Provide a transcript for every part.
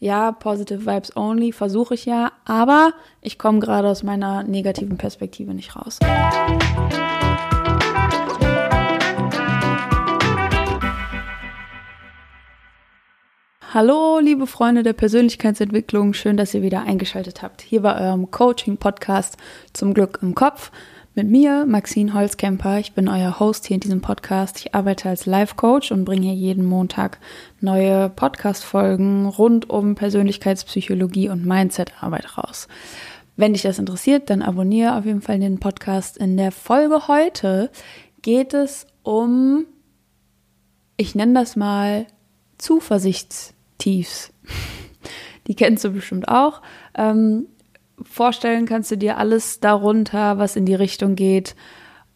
ja, positive Vibes only, versuche ich ja, aber ich komme gerade aus meiner negativen Perspektive nicht raus. Hallo, liebe Freunde der Persönlichkeitsentwicklung, schön, dass ihr wieder eingeschaltet habt. Hier bei eurem Coaching-Podcast zum Glück im Kopf mit mir, Maxine Holzkemper. Ich bin euer Host hier in diesem Podcast. Ich arbeite als Life-Coach und bringe hier jeden Montag neue Podcast-Folgen rund um Persönlichkeitspsychologie und Mindset-Arbeit raus. Wenn dich das interessiert, dann abonniere auf jeden Fall den Podcast. In der Folge heute geht es um, ich nenne das mal Zuversichts- Tiefs. Die kennst du bestimmt auch. Ähm, vorstellen kannst du dir alles darunter, was in die Richtung geht,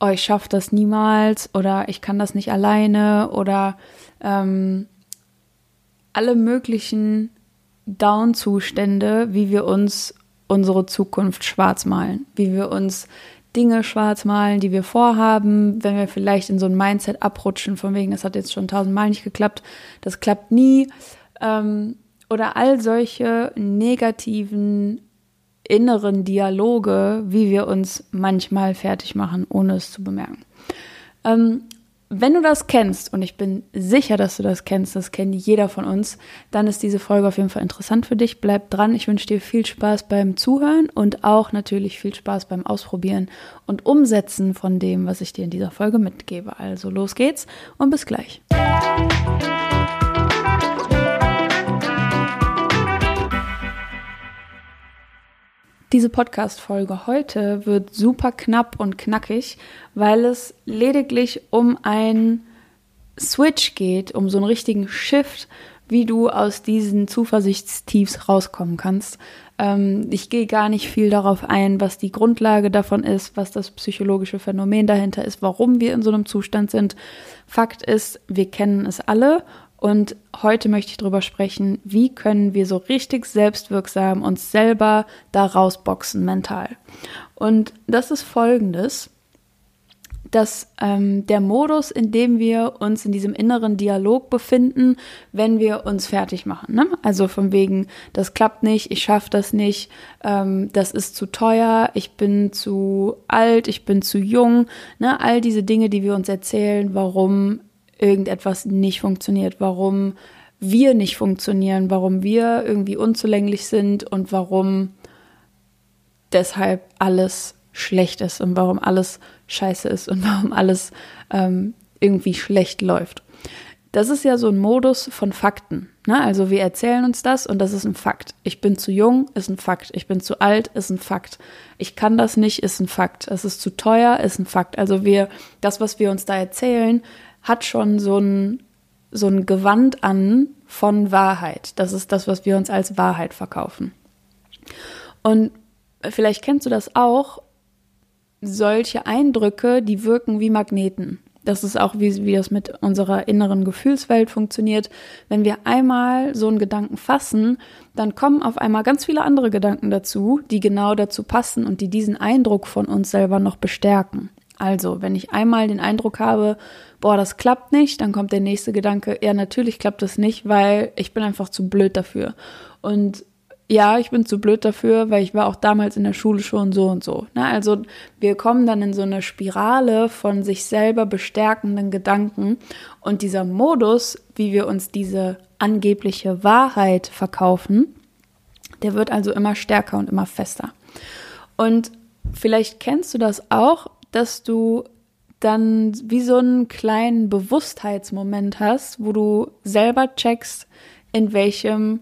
oh, ich schaffe das niemals oder ich kann das nicht alleine oder ähm, alle möglichen Down-Zustände, wie wir uns unsere Zukunft schwarz malen, wie wir uns Dinge schwarz malen, die wir vorhaben, wenn wir vielleicht in so ein Mindset abrutschen, von wegen, das hat jetzt schon tausendmal nicht geklappt, das klappt nie ähm, oder all solche negativen inneren Dialoge, wie wir uns manchmal fertig machen, ohne es zu bemerken. Ähm, wenn du das kennst, und ich bin sicher, dass du das kennst, das kennt jeder von uns, dann ist diese Folge auf jeden Fall interessant für dich. Bleib dran. Ich wünsche dir viel Spaß beim Zuhören und auch natürlich viel Spaß beim Ausprobieren und Umsetzen von dem, was ich dir in dieser Folge mitgebe. Also los geht's und bis gleich. Diese Podcast-Folge heute wird super knapp und knackig, weil es lediglich um einen Switch geht, um so einen richtigen Shift, wie du aus diesen Zuversichtstiefs rauskommen kannst. Ähm, ich gehe gar nicht viel darauf ein, was die Grundlage davon ist, was das psychologische Phänomen dahinter ist, warum wir in so einem Zustand sind. Fakt ist, wir kennen es alle und heute möchte ich darüber sprechen, wie können wir so richtig selbstwirksam uns selber da rausboxen mental. Und das ist folgendes, dass ähm, der Modus, in dem wir uns in diesem inneren Dialog befinden, wenn wir uns fertig machen. Ne? Also von wegen, das klappt nicht, ich schaffe das nicht, ähm, das ist zu teuer, ich bin zu alt, ich bin zu jung. Ne? All diese Dinge, die wir uns erzählen, warum irgendetwas nicht funktioniert, warum wir nicht funktionieren, warum wir irgendwie unzulänglich sind und warum deshalb alles schlecht ist und warum alles scheiße ist und warum alles ähm, irgendwie schlecht läuft. Das ist ja so ein Modus von Fakten. Ne? Also wir erzählen uns das und das ist ein Fakt. Ich bin zu jung, ist ein Fakt. Ich bin zu alt, ist ein Fakt. Ich kann das nicht, ist ein Fakt. Es ist zu teuer, ist ein Fakt. Also wir, das, was wir uns da erzählen, hat schon so ein, so ein Gewand an von Wahrheit. Das ist das, was wir uns als Wahrheit verkaufen. Und vielleicht kennst du das auch, solche Eindrücke, die wirken wie Magneten. Das ist auch, wie, wie das mit unserer inneren Gefühlswelt funktioniert. Wenn wir einmal so einen Gedanken fassen, dann kommen auf einmal ganz viele andere Gedanken dazu, die genau dazu passen und die diesen Eindruck von uns selber noch bestärken. Also, wenn ich einmal den Eindruck habe, boah, das klappt nicht, dann kommt der nächste Gedanke, ja, natürlich klappt das nicht, weil ich bin einfach zu blöd dafür. Und ja, ich bin zu blöd dafür, weil ich war auch damals in der Schule schon so und so. Ne? Also wir kommen dann in so eine Spirale von sich selber bestärkenden Gedanken und dieser Modus, wie wir uns diese angebliche Wahrheit verkaufen, der wird also immer stärker und immer fester. Und vielleicht kennst du das auch, dass du dann wie so einen kleinen Bewusstheitsmoment hast, wo du selber checkst, in welchem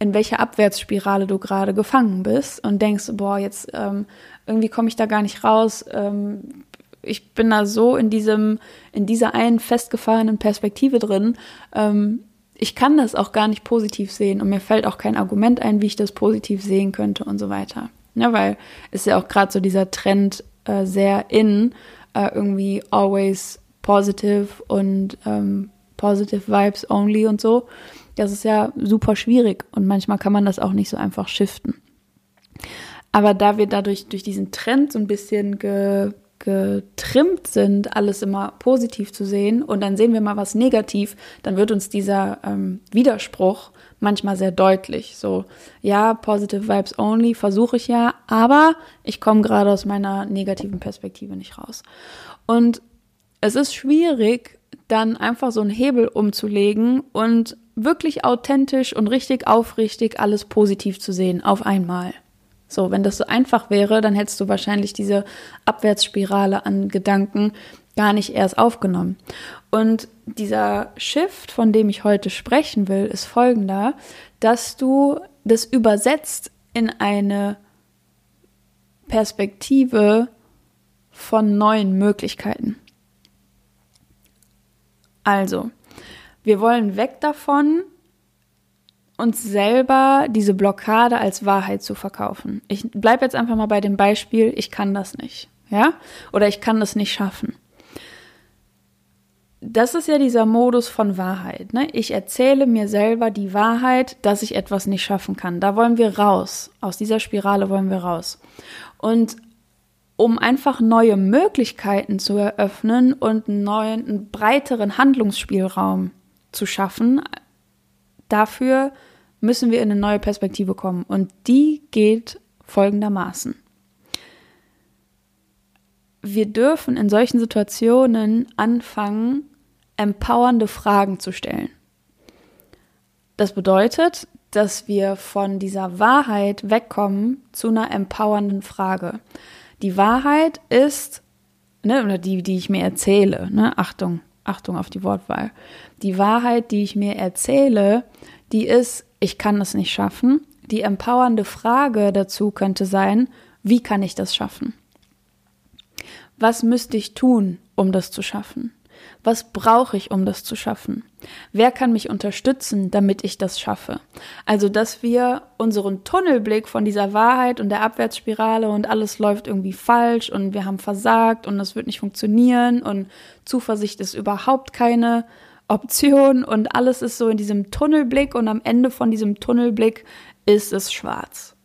in welcher Abwärtsspirale du gerade gefangen bist und denkst, boah, jetzt ähm, irgendwie komme ich da gar nicht raus. Ähm, ich bin da so in diesem, in dieser einen festgefahrenen Perspektive drin. Ähm, ich kann das auch gar nicht positiv sehen und mir fällt auch kein Argument ein, wie ich das positiv sehen könnte und so weiter. Ja, weil es ja auch gerade so dieser Trend äh, sehr in, äh, irgendwie always positive und ähm, positive Vibes only und so. Das ist ja super schwierig und manchmal kann man das auch nicht so einfach shiften. Aber da wir dadurch durch diesen Trend so ein bisschen ge, getrimmt sind, alles immer positiv zu sehen und dann sehen wir mal was negativ, dann wird uns dieser ähm, Widerspruch manchmal sehr deutlich. So, ja, positive Vibes only versuche ich ja, aber ich komme gerade aus meiner negativen Perspektive nicht raus. Und es ist schwierig, dann einfach so einen Hebel umzulegen und wirklich authentisch und richtig aufrichtig alles positiv zu sehen auf einmal. So, wenn das so einfach wäre, dann hättest du wahrscheinlich diese Abwärtsspirale an Gedanken gar nicht erst aufgenommen. Und dieser Shift, von dem ich heute sprechen will, ist folgender, dass du das übersetzt in eine Perspektive von neuen Möglichkeiten. Also, wir wollen weg davon, uns selber diese Blockade als Wahrheit zu verkaufen. Ich bleibe jetzt einfach mal bei dem Beispiel, ich kann das nicht, ja? Oder ich kann das nicht schaffen. Das ist ja dieser Modus von Wahrheit. Ne? Ich erzähle mir selber die Wahrheit, dass ich etwas nicht schaffen kann. Da wollen wir raus. Aus dieser Spirale wollen wir raus. Und um einfach neue Möglichkeiten zu eröffnen und einen neuen, einen breiteren Handlungsspielraum zu schaffen, dafür müssen wir in eine neue Perspektive kommen. Und die geht folgendermaßen. Wir dürfen in solchen Situationen anfangen, empowernde Fragen zu stellen. Das bedeutet, dass wir von dieser Wahrheit wegkommen zu einer empowernden Frage. Die Wahrheit ist, ne, oder die, die ich mir erzähle, ne, Achtung, Achtung auf die Wortwahl. Die Wahrheit, die ich mir erzähle, die ist, ich kann es nicht schaffen. Die empowernde Frage dazu könnte sein, wie kann ich das schaffen? Was müsste ich tun, um das zu schaffen? Was brauche ich, um das zu schaffen? Wer kann mich unterstützen, damit ich das schaffe? Also, dass wir unseren Tunnelblick von dieser Wahrheit und der Abwärtsspirale und alles läuft irgendwie falsch und wir haben versagt und es wird nicht funktionieren und Zuversicht ist überhaupt keine Option und alles ist so in diesem Tunnelblick und am Ende von diesem Tunnelblick ist es schwarz.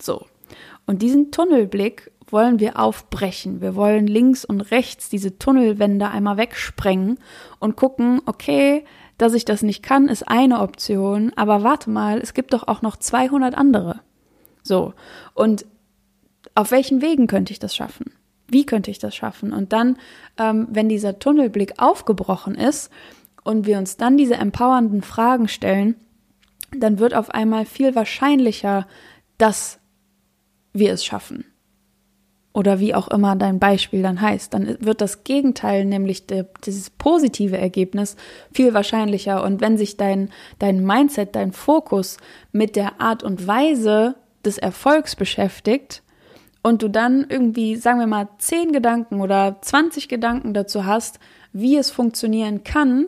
So. Und diesen Tunnelblick wollen wir aufbrechen. Wir wollen links und rechts diese Tunnelwände einmal wegsprengen und gucken, okay, dass ich das nicht kann, ist eine Option, aber warte mal, es gibt doch auch noch 200 andere. So. Und auf welchen Wegen könnte ich das schaffen? Wie könnte ich das schaffen? Und dann, ähm, wenn dieser Tunnelblick aufgebrochen ist und wir uns dann diese empowernden Fragen stellen, dann wird auf einmal viel wahrscheinlicher, dass wir es schaffen oder wie auch immer dein Beispiel dann heißt, dann wird das Gegenteil, nämlich de, dieses positive Ergebnis, viel wahrscheinlicher. Und wenn sich dein, dein Mindset, dein Fokus mit der Art und Weise des Erfolgs beschäftigt und du dann irgendwie, sagen wir mal, zehn Gedanken oder 20 Gedanken dazu hast, wie es funktionieren kann,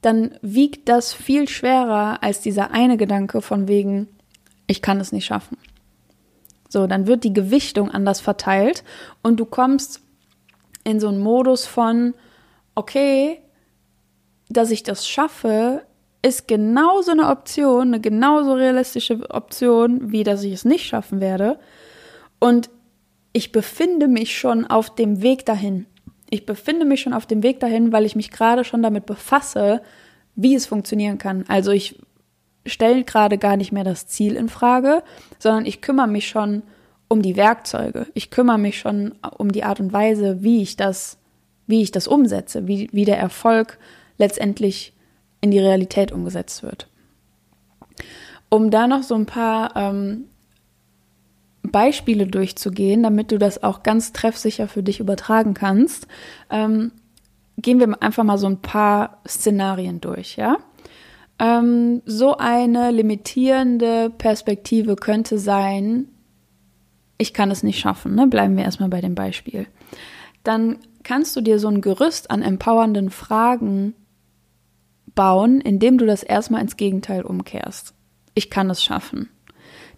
dann wiegt das viel schwerer als dieser eine Gedanke von wegen, ich kann es nicht schaffen. So, dann wird die Gewichtung anders verteilt und du kommst in so einen Modus von, okay, dass ich das schaffe, ist genauso eine Option, eine genauso realistische Option, wie dass ich es nicht schaffen werde. Und ich befinde mich schon auf dem Weg dahin. Ich befinde mich schon auf dem Weg dahin, weil ich mich gerade schon damit befasse, wie es funktionieren kann. Also ich stelle gerade gar nicht mehr das Ziel in Frage, sondern ich kümmere mich schon um die Werkzeuge. Ich kümmere mich schon um die Art und Weise, wie ich das, wie ich das umsetze, wie, wie der Erfolg letztendlich in die Realität umgesetzt wird. Um da noch so ein paar ähm, Beispiele durchzugehen, damit du das auch ganz treffsicher für dich übertragen kannst, ähm, gehen wir einfach mal so ein paar Szenarien durch, ja? Ähm, so eine limitierende Perspektive könnte sein, ich kann es nicht schaffen, ne? bleiben wir erstmal bei dem Beispiel. Dann kannst du dir so ein Gerüst an empowernden Fragen bauen, indem du das erstmal ins Gegenteil umkehrst. Ich kann es schaffen.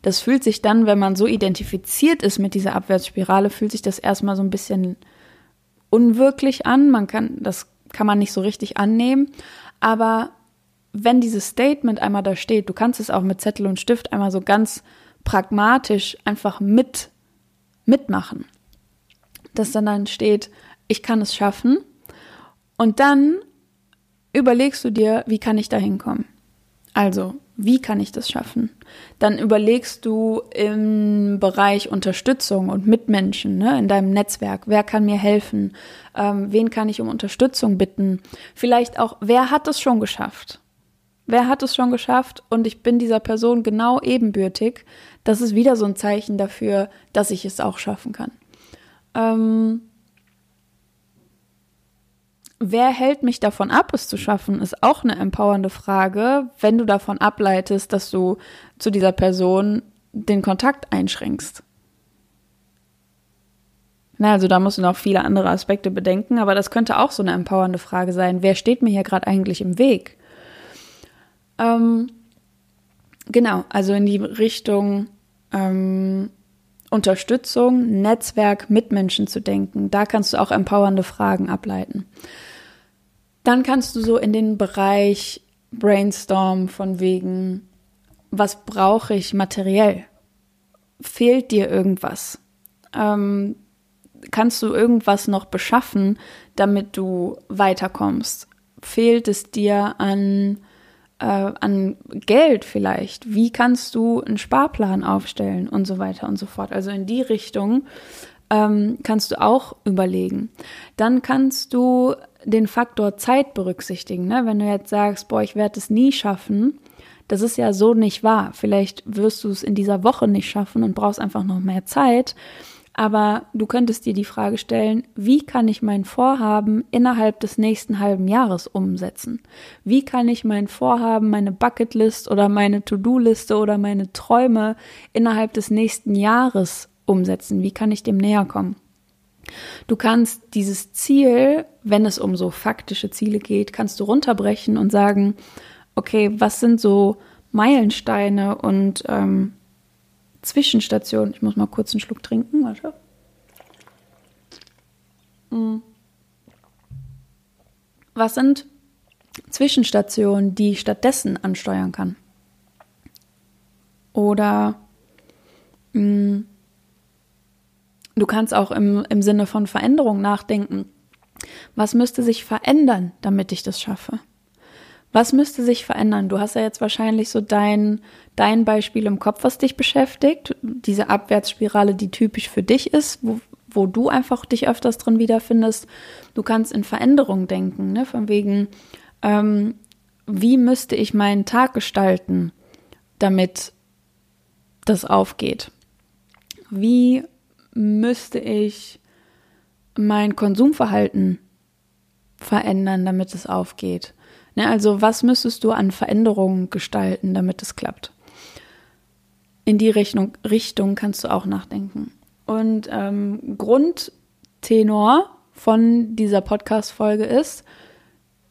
Das fühlt sich dann, wenn man so identifiziert ist mit dieser Abwärtsspirale, fühlt sich das erstmal so ein bisschen unwirklich an. Man kann, das kann man nicht so richtig annehmen. Aber wenn dieses Statement einmal da steht, du kannst es auch mit Zettel und Stift einmal so ganz pragmatisch einfach mit mitmachen. dass dann dann steht, ich kann es schaffen. Und dann überlegst du dir, wie kann ich da hinkommen? Also, wie kann ich das schaffen? Dann überlegst du im Bereich Unterstützung und Mitmenschen, ne, in deinem Netzwerk, wer kann mir helfen? Ähm, wen kann ich um Unterstützung bitten? Vielleicht auch, wer hat es schon geschafft? Wer hat es schon geschafft und ich bin dieser Person genau ebenbürtig? Das ist wieder so ein Zeichen dafür, dass ich es auch schaffen kann. Ähm, Wer hält mich davon ab, es zu schaffen, ist auch eine empowernde Frage, wenn du davon ableitest, dass du zu dieser Person den Kontakt einschränkst. Na, also da musst du noch viele andere Aspekte bedenken, aber das könnte auch so eine empowernde Frage sein. Wer steht mir hier gerade eigentlich im Weg? Ähm, genau, also in die Richtung ähm, Unterstützung, Netzwerk, Mitmenschen zu denken. Da kannst du auch empowernde Fragen ableiten. Dann kannst du so in den Bereich Brainstorm von wegen, was brauche ich materiell? Fehlt dir irgendwas? Ähm, kannst du irgendwas noch beschaffen, damit du weiterkommst? Fehlt es dir an, äh, an Geld vielleicht? Wie kannst du einen Sparplan aufstellen und so weiter und so fort? Also in die Richtung ähm, kannst du auch überlegen. Dann kannst du den Faktor Zeit berücksichtigen. Ne? Wenn du jetzt sagst, boah, ich werde es nie schaffen, das ist ja so nicht wahr. Vielleicht wirst du es in dieser Woche nicht schaffen und brauchst einfach noch mehr Zeit. Aber du könntest dir die Frage stellen, wie kann ich mein Vorhaben innerhalb des nächsten halben Jahres umsetzen? Wie kann ich mein Vorhaben, meine Bucketlist oder meine To-Do-Liste oder meine Träume innerhalb des nächsten Jahres umsetzen? Wie kann ich dem näher kommen? Du kannst dieses Ziel, wenn es um so faktische Ziele geht, kannst du runterbrechen und sagen, okay, was sind so Meilensteine und ähm, Zwischenstationen? Ich muss mal kurz einen Schluck trinken, warte. Hm. Was sind Zwischenstationen, die ich stattdessen ansteuern kann? Oder mh, hm, Du kannst auch im, im Sinne von Veränderung nachdenken. Was müsste sich verändern, damit ich das schaffe? Was müsste sich verändern? Du hast ja jetzt wahrscheinlich so dein, dein Beispiel im Kopf, was dich beschäftigt. Diese Abwärtsspirale, die typisch für dich ist, wo, wo du einfach dich öfters drin wiederfindest. Du kannst in Veränderung denken, ne? von wegen, ähm, wie müsste ich meinen Tag gestalten, damit das aufgeht? Wie müsste ich mein Konsumverhalten verändern, damit es aufgeht? Ne, also was müsstest du an Veränderungen gestalten, damit es klappt? In die Richtung, Richtung kannst du auch nachdenken. Und ähm, Grundtenor von dieser Podcast-Folge ist,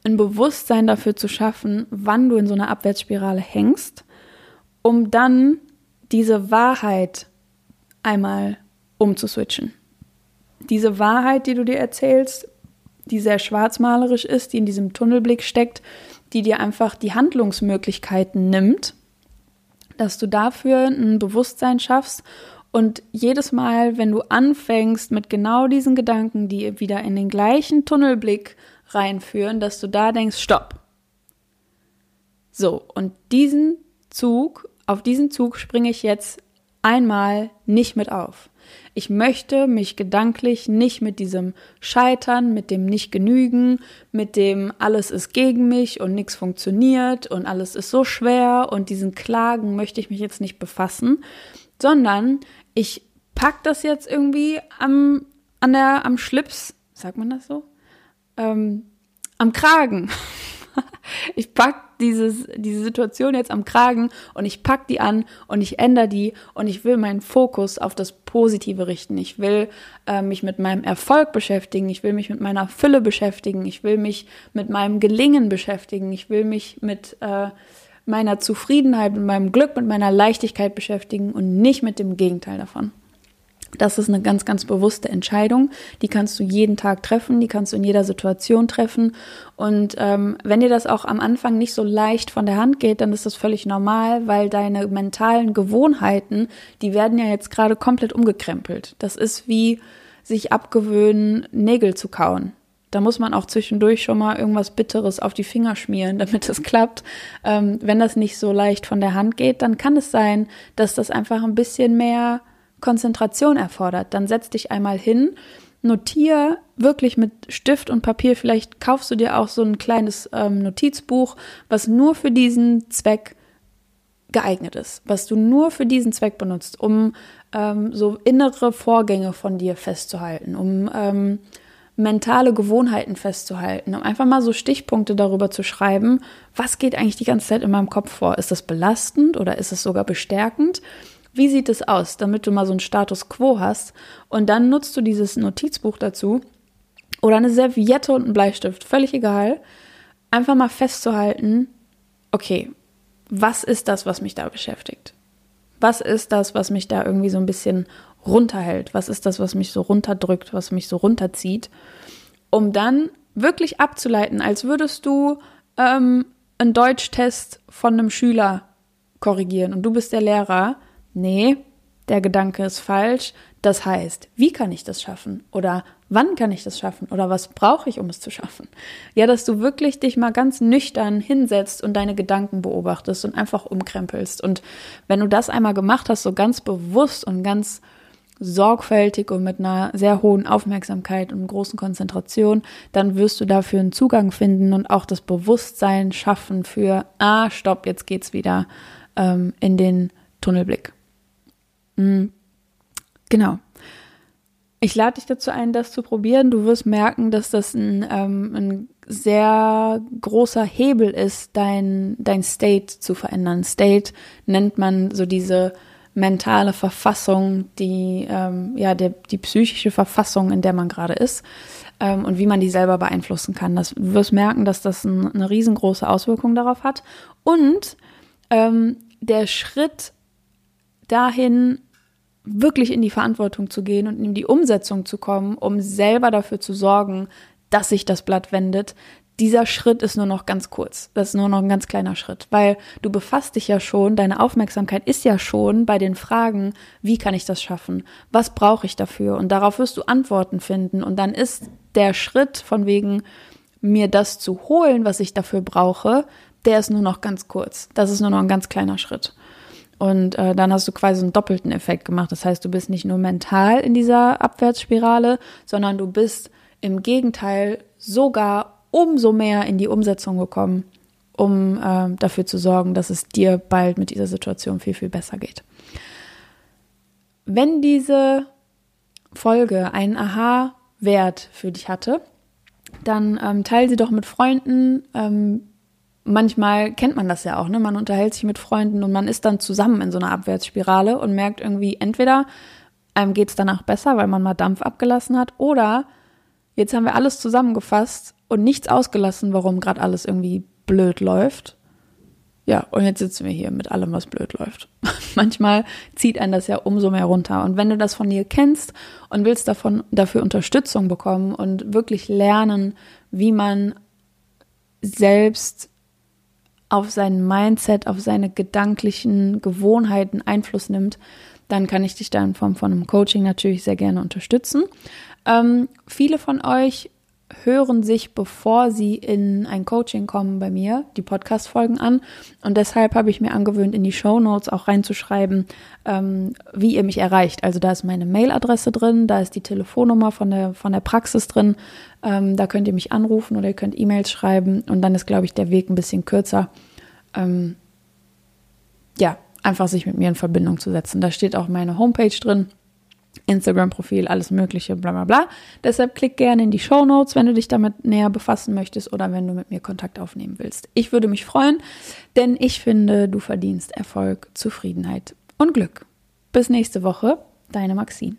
ein Bewusstsein dafür zu schaffen, wann du in so einer Abwärtsspirale hängst, um dann diese Wahrheit einmal umzuswitchen. Diese Wahrheit, die du dir erzählst, die sehr schwarzmalerisch ist, die in diesem Tunnelblick steckt, die dir einfach die Handlungsmöglichkeiten nimmt, dass du dafür ein Bewusstsein schaffst und jedes Mal, wenn du anfängst mit genau diesen Gedanken, die wieder in den gleichen Tunnelblick reinführen, dass du da denkst, stopp. So, und diesen Zug, auf diesen Zug springe ich jetzt einmal nicht mit auf. Ich möchte mich gedanklich nicht mit diesem Scheitern, mit dem Nicht-Genügen, mit dem alles ist gegen mich und nichts funktioniert und alles ist so schwer und diesen Klagen möchte ich mich jetzt nicht befassen, sondern ich pack das jetzt irgendwie am, an der, am Schlips, sagt man das so? Ähm, am Kragen. ich pack dieses, diese Situation jetzt am Kragen und ich pack die an und ich ändere die und ich will meinen Fokus auf das Positive richten. Ich will äh, mich mit meinem Erfolg beschäftigen. Ich will mich mit meiner Fülle beschäftigen. Ich will mich mit meinem Gelingen beschäftigen. Ich will mich mit äh, meiner Zufriedenheit, mit meinem Glück, mit meiner Leichtigkeit beschäftigen und nicht mit dem Gegenteil davon. Das ist eine ganz, ganz bewusste Entscheidung. Die kannst du jeden Tag treffen, die kannst du in jeder Situation treffen. Und ähm, wenn dir das auch am Anfang nicht so leicht von der Hand geht, dann ist das völlig normal, weil deine mentalen Gewohnheiten, die werden ja jetzt gerade komplett umgekrempelt. Das ist wie sich abgewöhnen, Nägel zu kauen. Da muss man auch zwischendurch schon mal irgendwas Bitteres auf die Finger schmieren, damit es klappt. Ähm, wenn das nicht so leicht von der Hand geht, dann kann es sein, dass das einfach ein bisschen mehr Konzentration erfordert. Dann setz dich einmal hin, notier wirklich mit Stift und Papier. Vielleicht kaufst du dir auch so ein kleines ähm, Notizbuch, was nur für diesen Zweck geeignet ist, was du nur für diesen Zweck benutzt, um ähm, so innere Vorgänge von dir festzuhalten, um ähm, mentale Gewohnheiten festzuhalten, um einfach mal so Stichpunkte darüber zu schreiben, was geht eigentlich die ganze Zeit in meinem Kopf vor? Ist das belastend oder ist es sogar bestärkend? Wie sieht es aus, damit du mal so einen Status quo hast? Und dann nutzt du dieses Notizbuch dazu oder eine Serviette und einen Bleistift, völlig egal, einfach mal festzuhalten, okay, was ist das, was mich da beschäftigt? Was ist das, was mich da irgendwie so ein bisschen runterhält? Was ist das, was mich so runterdrückt, was mich so runterzieht? Um dann wirklich abzuleiten, als würdest du ähm, einen Deutschtest von einem Schüler korrigieren und du bist der Lehrer. Nee, der Gedanke ist falsch. Das heißt, wie kann ich das schaffen? Oder wann kann ich das schaffen? Oder was brauche ich, um es zu schaffen? Ja, dass du wirklich dich mal ganz nüchtern hinsetzt und deine Gedanken beobachtest und einfach umkrempelst. Und wenn du das einmal gemacht hast, so ganz bewusst und ganz sorgfältig und mit einer sehr hohen Aufmerksamkeit und großen Konzentration, dann wirst du dafür einen Zugang finden und auch das Bewusstsein schaffen für, ah, stopp, jetzt geht's wieder ähm, in den Tunnelblick. Mhm. Genau. Ich lade dich dazu ein, das zu probieren. Du wirst merken, dass das ein, ähm, ein sehr großer Hebel ist, dein, dein State zu verändern. State nennt man so diese mentale Verfassung, die, ähm, ja, der, die psychische Verfassung, in der man gerade ist ähm, und wie man die selber beeinflussen kann. Das, du wirst merken, dass das ein, eine riesengroße Auswirkung darauf hat. Und ähm, der Schritt dahin, wirklich in die Verantwortung zu gehen und in die Umsetzung zu kommen, um selber dafür zu sorgen, dass sich das Blatt wendet, dieser Schritt ist nur noch ganz kurz. Das ist nur noch ein ganz kleiner Schritt, weil du befasst dich ja schon, deine Aufmerksamkeit ist ja schon bei den Fragen, wie kann ich das schaffen? Was brauche ich dafür? Und darauf wirst du Antworten finden. Und dann ist der Schritt von wegen, mir das zu holen, was ich dafür brauche, der ist nur noch ganz kurz. Das ist nur noch ein ganz kleiner Schritt. Und äh, dann hast du quasi einen doppelten Effekt gemacht. Das heißt, du bist nicht nur mental in dieser Abwärtsspirale, sondern du bist im Gegenteil sogar umso mehr in die Umsetzung gekommen, um äh, dafür zu sorgen, dass es dir bald mit dieser Situation viel, viel besser geht. Wenn diese Folge einen Aha-Wert für dich hatte, dann ähm, teile sie doch mit Freunden. Ähm, manchmal kennt man das ja auch, ne? Man unterhält sich mit Freunden und man ist dann zusammen in so einer Abwärtsspirale und merkt irgendwie, entweder einem geht es danach besser, weil man mal Dampf abgelassen hat, oder jetzt haben wir alles zusammengefasst und nichts ausgelassen, warum gerade alles irgendwie blöd läuft. Ja, und jetzt sitzen wir hier mit allem, was blöd läuft. Manchmal zieht einen das ja umso mehr runter. Und wenn du das von dir kennst und willst davon, dafür Unterstützung bekommen und wirklich lernen, wie man selbst auf sein Mindset, auf seine gedanklichen Gewohnheiten Einfluss nimmt, dann kann ich dich da in Form von einem Coaching natürlich sehr gerne unterstützen. Ähm, viele von euch hören sich, bevor sie in ein Coaching kommen bei mir, die Podcast-Folgen an. Und deshalb habe ich mir angewöhnt, in die Show Notes auch reinzuschreiben, ähm, wie ihr mich erreicht. Also da ist meine Mailadresse drin, da ist die Telefonnummer von der, von der Praxis drin. Ähm, da könnt ihr mich anrufen oder ihr könnt E-Mails schreiben. Und dann ist, glaube ich, der Weg ein bisschen kürzer. Ähm, ja, einfach sich mit mir in Verbindung zu setzen. Da steht auch meine Homepage drin Instagram-Profil, alles Mögliche, bla bla bla. Deshalb klick gerne in die Show Notes, wenn du dich damit näher befassen möchtest oder wenn du mit mir Kontakt aufnehmen willst. Ich würde mich freuen, denn ich finde, du verdienst Erfolg, Zufriedenheit und Glück. Bis nächste Woche, deine Maxine.